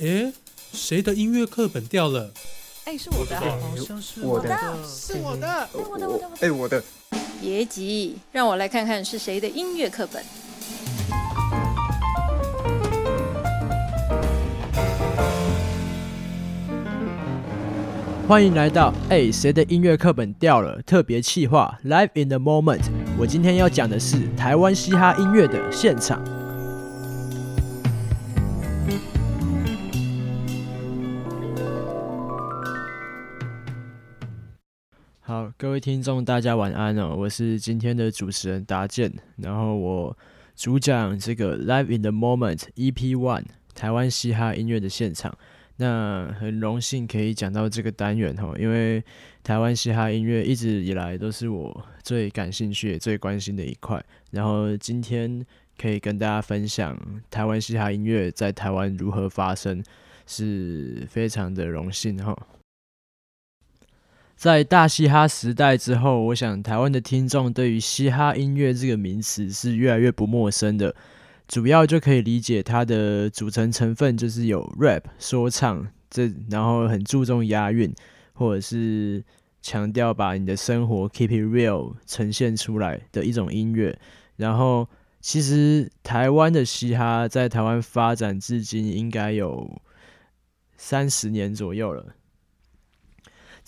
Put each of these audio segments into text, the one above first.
诶，谁的音乐课本掉了？哎，是我的，好像是我的是我的。我的，我的，我的。哎，我的。别急，让我来看看是谁的音乐课本。欢迎来到哎，谁的音乐课本掉了？特别企划 Live in the Moment。我今天要讲的是台湾嘻哈音乐的现场。各位听众，大家晚安哦！我是今天的主持人达健，然后我主讲这个 Live in the Moment EP One 台湾嘻哈音乐的现场。那很荣幸可以讲到这个单元哈，因为台湾嘻哈音乐一直以来都是我最感兴趣、最关心的一块。然后今天可以跟大家分享台湾嘻哈音乐在台湾如何发生，是非常的荣幸哈。在大嘻哈时代之后，我想台湾的听众对于嘻哈音乐这个名词是越来越不陌生的。主要就可以理解它的组成成分就是有 rap 说唱，这然后很注重押韵，或者是强调把你的生活 keep it real 呈现出来的一种音乐。然后其实台湾的嘻哈在台湾发展至今应该有三十年左右了。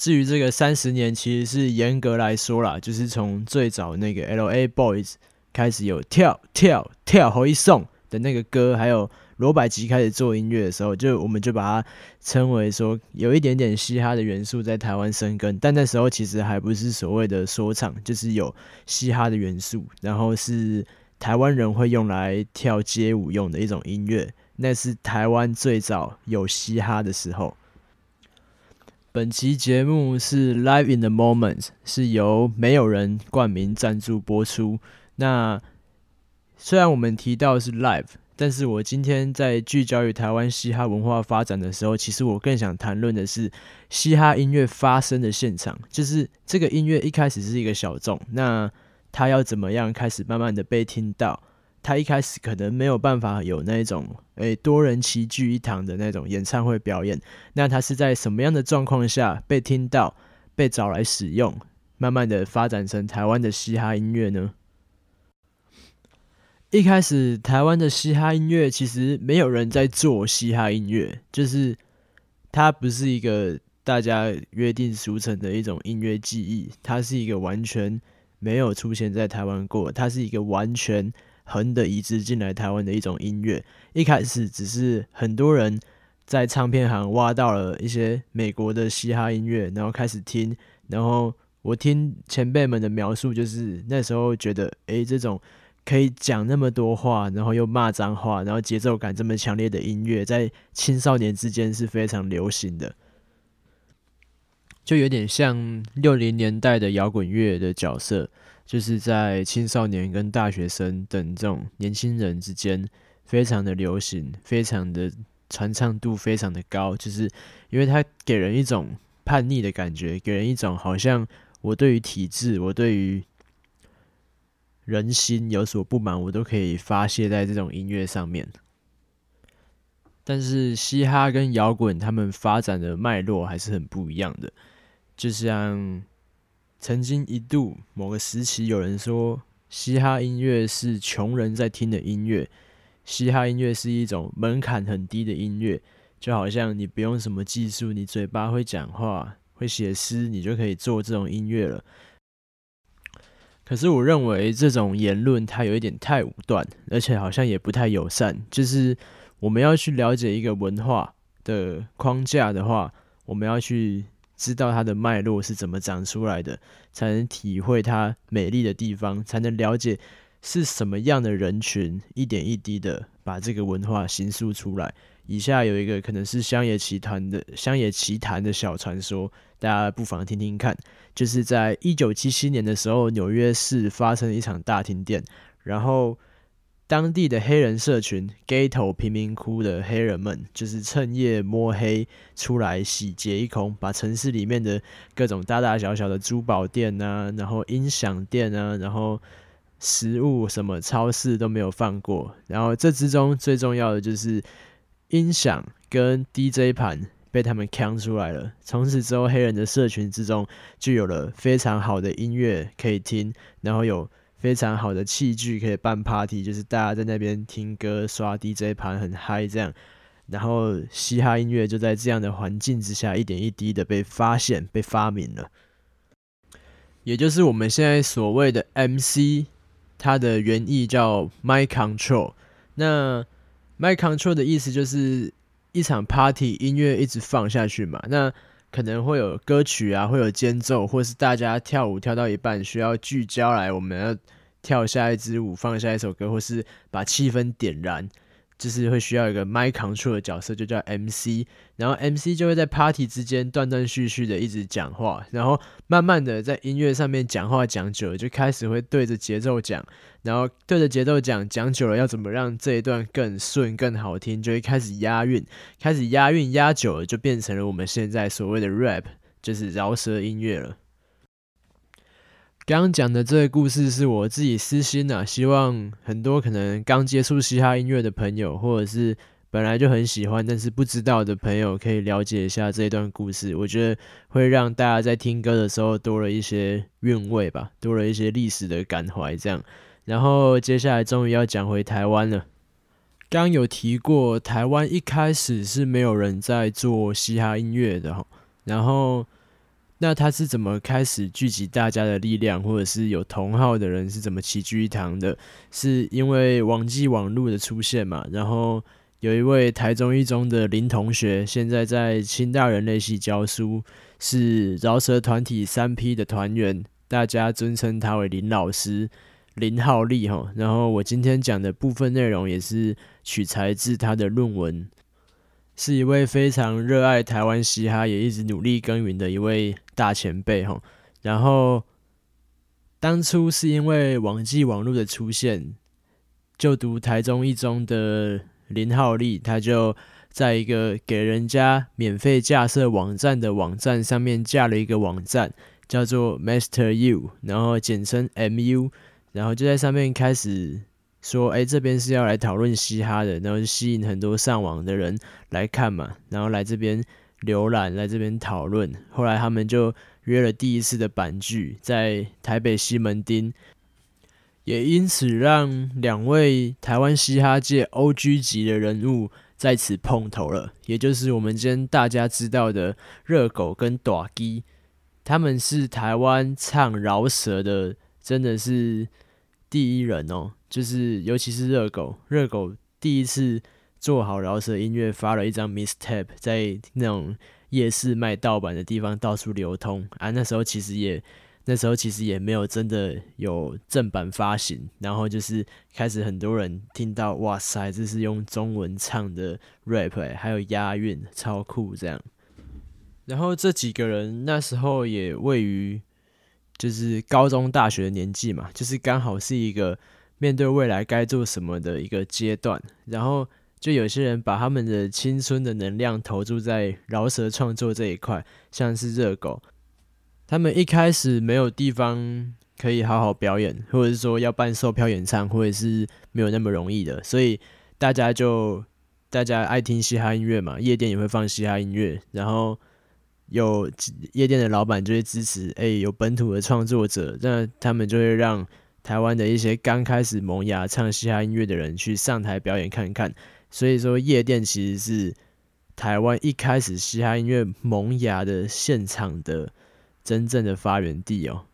至于这个三十年，其实是严格来说啦，就是从最早那个 L A Boys 开始有跳跳跳后一送的那个歌，还有罗百吉开始做音乐的时候，就我们就把它称为说有一点点嘻哈的元素在台湾生根。但那时候其实还不是所谓的说唱，就是有嘻哈的元素，然后是台湾人会用来跳街舞用的一种音乐。那是台湾最早有嘻哈的时候。本期节目是 Live in the Moment，是由没有人冠名赞助播出。那虽然我们提到是 Live，但是我今天在聚焦于台湾嘻哈文化发展的时候，其实我更想谈论的是嘻哈音乐发生的现场，就是这个音乐一开始是一个小众，那它要怎么样开始慢慢的被听到？他一开始可能没有办法有那种诶多人齐聚一堂的那种演唱会表演，那他是在什么样的状况下被听到、被找来使用，慢慢的发展成台湾的嘻哈音乐呢？一开始台湾的嘻哈音乐其实没有人在做嘻哈音乐，就是它不是一个大家约定俗成的一种音乐记忆，它是一个完全没有出现在台湾过，它是一个完全。横的移植进来台湾的一种音乐，一开始只是很多人在唱片行挖到了一些美国的嘻哈音乐，然后开始听，然后我听前辈们的描述，就是那时候觉得，诶，这种可以讲那么多话，然后又骂脏话，然后节奏感这么强烈的音乐，在青少年之间是非常流行的，就有点像六零年代的摇滚乐的角色。就是在青少年跟大学生等这种年轻人之间，非常的流行，非常的传唱度非常的高。就是因为它给人一种叛逆的感觉，给人一种好像我对于体制，我对于人心有所不满，我都可以发泄在这种音乐上面。但是嘻哈跟摇滚，他们发展的脉络还是很不一样的，就像。曾经一度，某个时期，有人说嘻哈音乐是穷人在听的音乐，嘻哈音乐是一种门槛很低的音乐，就好像你不用什么技术，你嘴巴会讲话、会写诗，你就可以做这种音乐了。可是我认为这种言论它有一点太武断，而且好像也不太友善。就是我们要去了解一个文化的框架的话，我们要去。知道它的脉络是怎么长出来的，才能体会它美丽的地方，才能了解是什么样的人群一点一滴的把这个文化形塑出来。以下有一个可能是乡野奇谈的乡野奇谈的小传说，大家不妨听听看。就是在一九七七年的时候，纽约市发生了一场大停电，然后。当地的黑人社群 Gato 贫民窟的黑人们，就是趁夜摸黑出来洗劫一空，把城市里面的各种大大小小的珠宝店啊，然后音响店啊，然后食物什么超市都没有放过。然后这之中最重要的就是音响跟 DJ 盘被他们扛出来了。从此之后，黑人的社群之中就有了非常好的音乐可以听，然后有非常好的器具可以办 party，就是大家在那边听歌、刷 DJ 盘很嗨这样。然后嘻哈音乐就在这样的环境之下，一点一滴的被发现、被发明了。也就是我们现在所谓的 MC，它的原意叫 My Control。那 My Control 的意思就是一场 party 音乐一直放下去嘛，那可能会有歌曲啊，会有间奏，或是大家跳舞跳到一半需要聚焦来，我们要跳下一支舞，放下一首歌，或是把气氛点燃。就是会需要一个 m i control 的角色，就叫 MC，然后 MC 就会在 party 之间断断续续的一直讲话，然后慢慢的在音乐上面讲话讲久了，就开始会对着节奏讲，然后对着节奏讲讲久了，要怎么让这一段更顺更好听，就会开始押韵，开始押韵押久了，就变成了我们现在所谓的 rap，就是饶舌音乐了。刚刚讲的这个故事是我自己私心啊，希望很多可能刚接触嘻哈音乐的朋友，或者是本来就很喜欢但是不知道的朋友，可以了解一下这一段故事。我觉得会让大家在听歌的时候多了一些韵味吧，多了一些历史的感怀。这样，然后接下来终于要讲回台湾了。刚有提过，台湾一开始是没有人在做嘻哈音乐的，然后。那他是怎么开始聚集大家的力量，或者是有同好的人是怎么齐聚一堂的？是因为网际网络的出现嘛？然后有一位台中一中的林同学，现在在清大人类系教书，是饶舌团体三 P 的团员，大家尊称他为林老师，林浩利哈。然后我今天讲的部分内容也是取材自他的论文。是一位非常热爱台湾嘻哈，也一直努力耕耘的一位大前辈哈。然后当初是因为网际网络的出现，就读台中一中的林浩利，他就在一个给人家免费架设网站的网站上面架了一个网站，叫做 Master U，然后简称 MU，然后就在上面开始。说，哎，这边是要来讨论嘻哈的，然后吸引很多上网的人来看嘛，然后来这边浏览，来这边讨论。后来他们就约了第一次的版剧，在台北西门町，也因此让两位台湾嘻哈界 O.G. 级的人物在此碰头了，也就是我们今天大家知道的热狗跟短基，他们是台湾唱饶舌的，真的是第一人哦。就是，尤其是热狗，热狗第一次做好饶舌音乐，发了一张 mistape，在那种夜市卖盗版的地方到处流通啊。那时候其实也，那时候其实也没有真的有正版发行。然后就是开始很多人听到，哇塞，这是用中文唱的 rap，还有押韵，超酷这样。然后这几个人那时候也位于就是高中、大学的年纪嘛，就是刚好是一个。面对未来该做什么的一个阶段，然后就有些人把他们的青春的能量投注在饶舌创作这一块，像是热狗，他们一开始没有地方可以好好表演，或者是说要办售票演唱会是没有那么容易的，所以大家就大家爱听嘻哈音乐嘛，夜店也会放嘻哈音乐，然后有夜店的老板就会支持，哎，有本土的创作者，那他们就会让。台湾的一些刚开始萌芽唱嘻哈音乐的人去上台表演看看，所以说夜店其实是台湾一开始嘻哈音乐萌芽的现场的真正的发源地哦。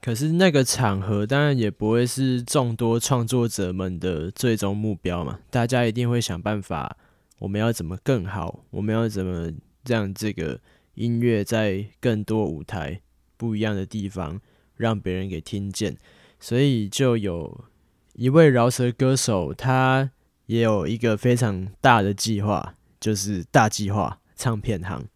可是那个场合当然也不会是众多创作者们的最终目标嘛，大家一定会想办法，我们要怎么更好，我们要怎么让这个音乐在更多舞台不一样的地方让别人给听见。所以就有一位饶舌歌手，他也有一个非常大的计划，就是大计划唱片行。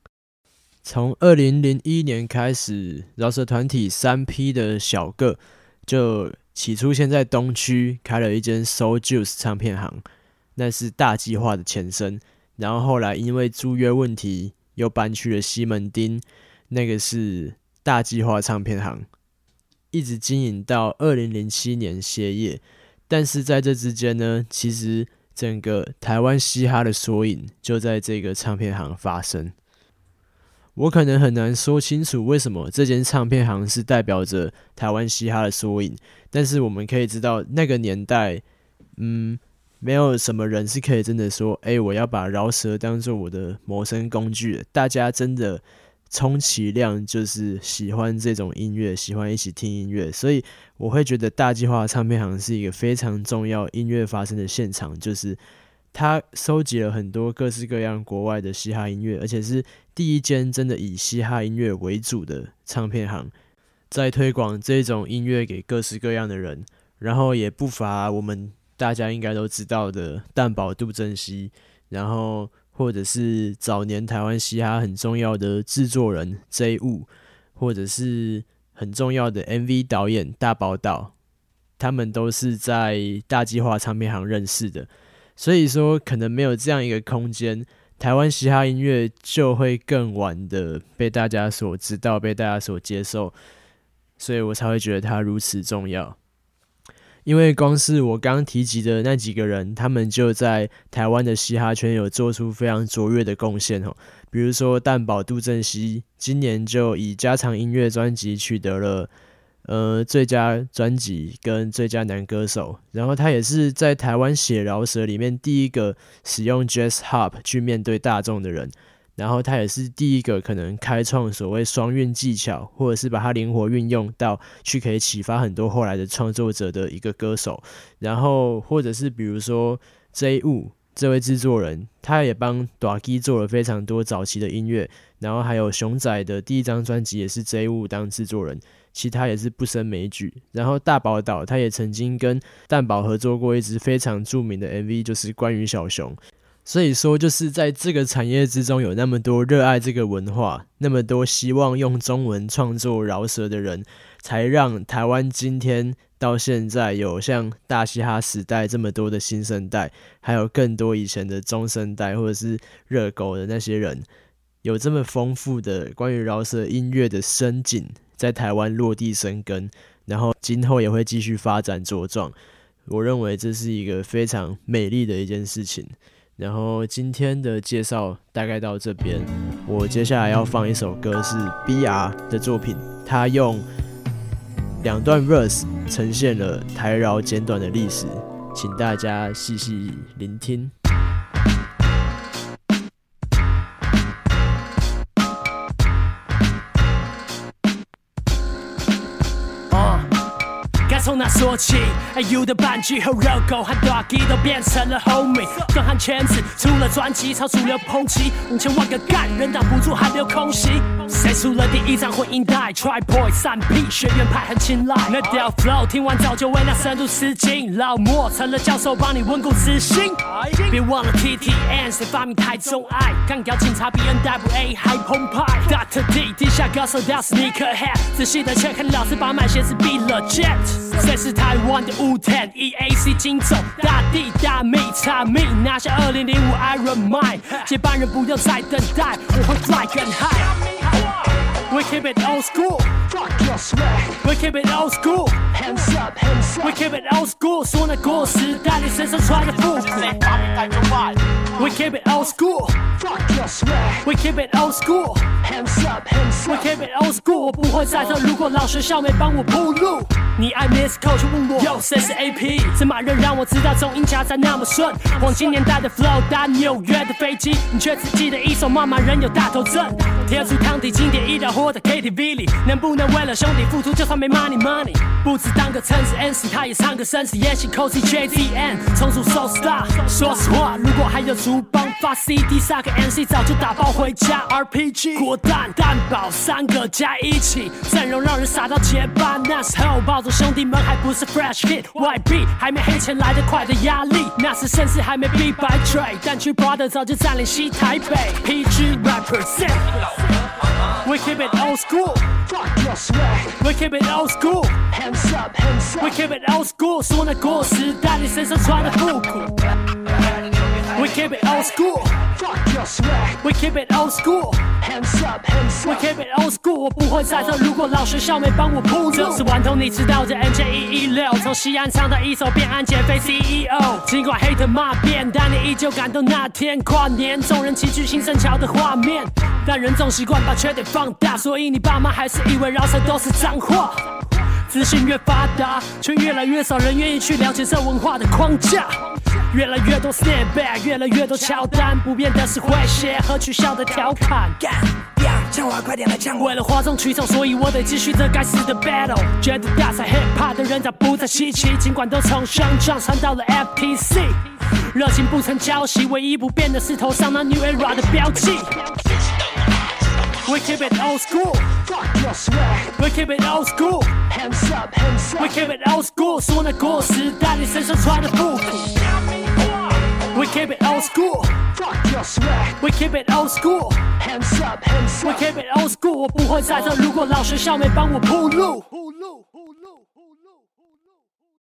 从二零零一年开始，饶舌团体三 P 的小个就起初先在东区开了一间 sojuice 唱片行，那是大计划的前身。然后后来因为租约问题，又搬去了西门町，那个是大计划唱片行。一直经营到二零零七年歇业，但是在这之间呢，其实整个台湾嘻哈的缩影就在这个唱片行发生。我可能很难说清楚为什么这间唱片行是代表着台湾嘻哈的缩影，但是我们可以知道那个年代，嗯，没有什么人是可以真的说，哎，我要把饶舌当做我的谋生工具。大家真的充其量就是喜欢这种音乐，喜欢一起听音乐，所以我会觉得大计划唱片行是一个非常重要音乐发生的现场，就是。他收集了很多各式各样国外的嘻哈音乐，而且是第一间真的以嘻哈音乐为主的唱片行，在推广这种音乐给各式各样的人。然后也不乏我们大家应该都知道的蛋堡杜振熙，然后或者是早年台湾嘻哈很重要的制作人 J 物，或者是很重要的 MV 导演大宝岛，他们都是在大计划唱片行认识的。所以说，可能没有这样一个空间，台湾嘻哈音乐就会更晚的被大家所知道，被大家所接受，所以我才会觉得它如此重要。因为光是我刚提及的那几个人，他们就在台湾的嘻哈圈有做出非常卓越的贡献哦。比如说蛋堡杜振熙，今年就以加长音乐专辑取得了。呃，最佳专辑跟最佳男歌手，然后他也是在台湾写饶舌里面第一个使用 Jazz Hop 去面对大众的人，然后他也是第一个可能开创所谓双运技巧，或者是把它灵活运用到去可以启发很多后来的创作者的一个歌手，然后或者是比如说 J 物这位制作人，他也帮 Dagi 做了非常多早期的音乐，然后还有熊仔的第一张专辑也是 J 物当制作人。其他也是不胜枚举，然后大宝岛他也曾经跟蛋宝合作过一支非常著名的 MV，就是关于小熊。所以说，就是在这个产业之中，有那么多热爱这个文化，那么多希望用中文创作饶舌的人，才让台湾今天到现在有像大嘻哈时代这么多的新生代，还有更多以前的中生代或者是热狗的那些人，有这么丰富的关于饶舌音乐的深景。在台湾落地生根，然后今后也会继续发展茁壮。我认为这是一个非常美丽的一件事情。然后今天的介绍大概到这边，我接下来要放一首歌是 B.R 的作品，他用两段 verse 呈现了台饶简短的历史，请大家细细聆听。从哪说起？You 的半句和热狗和 Doggy 都变成了 Homie。壮汉圈子出了专辑，超主流抨击，五千万个干人挡不住汗流空袭。谁出了第一张混音带？Try Boy 三 P 学院派很青睐。那屌 Flow 听完早就为那深度吃惊。老莫成了教授，帮你稳固自信。别忘了 TTN 谁发明台中爱？干掉警察比 NWA 还澎湃。Dr D 地下高手叫 Sneakerhead，仔细的切看老师把买鞋子闭了 Jet。谁是台湾的 Wu-Tang？EAC 金总大地大秘查密拿下2005 Iron Man，接班人不要再等待，我会 fly 更 high。We keep it old school. Fuck your swag. We keep it old school. Hands up, hands up. We keep it old school. 说那故事，带你身上穿的复古。We keep it old school. Fuck your swag. We keep it old school. Hands up, hands up. We keep it old school. 我不会再这，如果老学校没帮我铺路。你爱 Miss Coach 问我，Yo 谁是 AP？怎么人让我知道中英夹在那么顺？黄金年代的 flow 搭纽约的飞机，你却只记得一首骂骂人有大头症。贴出汤底经典一条。活在 KTV 里，能不能为了兄弟付出，就算没 money money？不止当个称子 n c 他也唱个绅士，演戏 cosy JZN，重组 So Star。说实话，如果还有厨帮发 CD，杀个 MC 早就打包回家。RPG 果蛋蛋堡三个加一起，阵容让人傻到结巴。那时候抱兄弟们还不是 Fresh Kid，YB 还没黑钱来得快的压力，那时甚至还没 Be by Trade，但去 Brother 早就占领西台北。PG represent。We keep it old school. Fuck your swag. We keep it old school. Hands up, hands up. We keep it old school. 是我那故事，带你身上穿的复古。We keep it old school. Fuck your swag. We keep it old school. Hands up, hands up. We keep it old school，我不会在这。如果老学校没帮我铺路，这是顽童，你知道这 MJ 一一六，从西安唱到一手变安减肥 CEO。尽管 hate 骂遍，但你依旧感动那天跨年，众人齐聚新生桥的画面。但人总习惯把缺点放大，所以你爸妈还是以为饶舌都是脏话。资讯越发达，却越来越少人愿意去了解这文化的框架。越来越多 snapback，越来越多乔丹，不变的是诙谐和取笑的调侃。干呀，唱话快点来呛我为。了哗众取宠，所以我得继续这该死的 battle。觉得大赛 hip hop 的人早不再稀奇，尽管都从乡长传到了 FTC，热情不曾交集，唯一不变的是头上那 New Era 的标记。We keep it old school, Fuck your swag. we keep it old school, Hands up, hands we up. keep it old school，说那过时代你身上穿的复古。We keep it old school, Fuck your swag. we keep it old school, Hands up, hands we up. keep it old school，我不会在这。如果老学校没帮我铺路。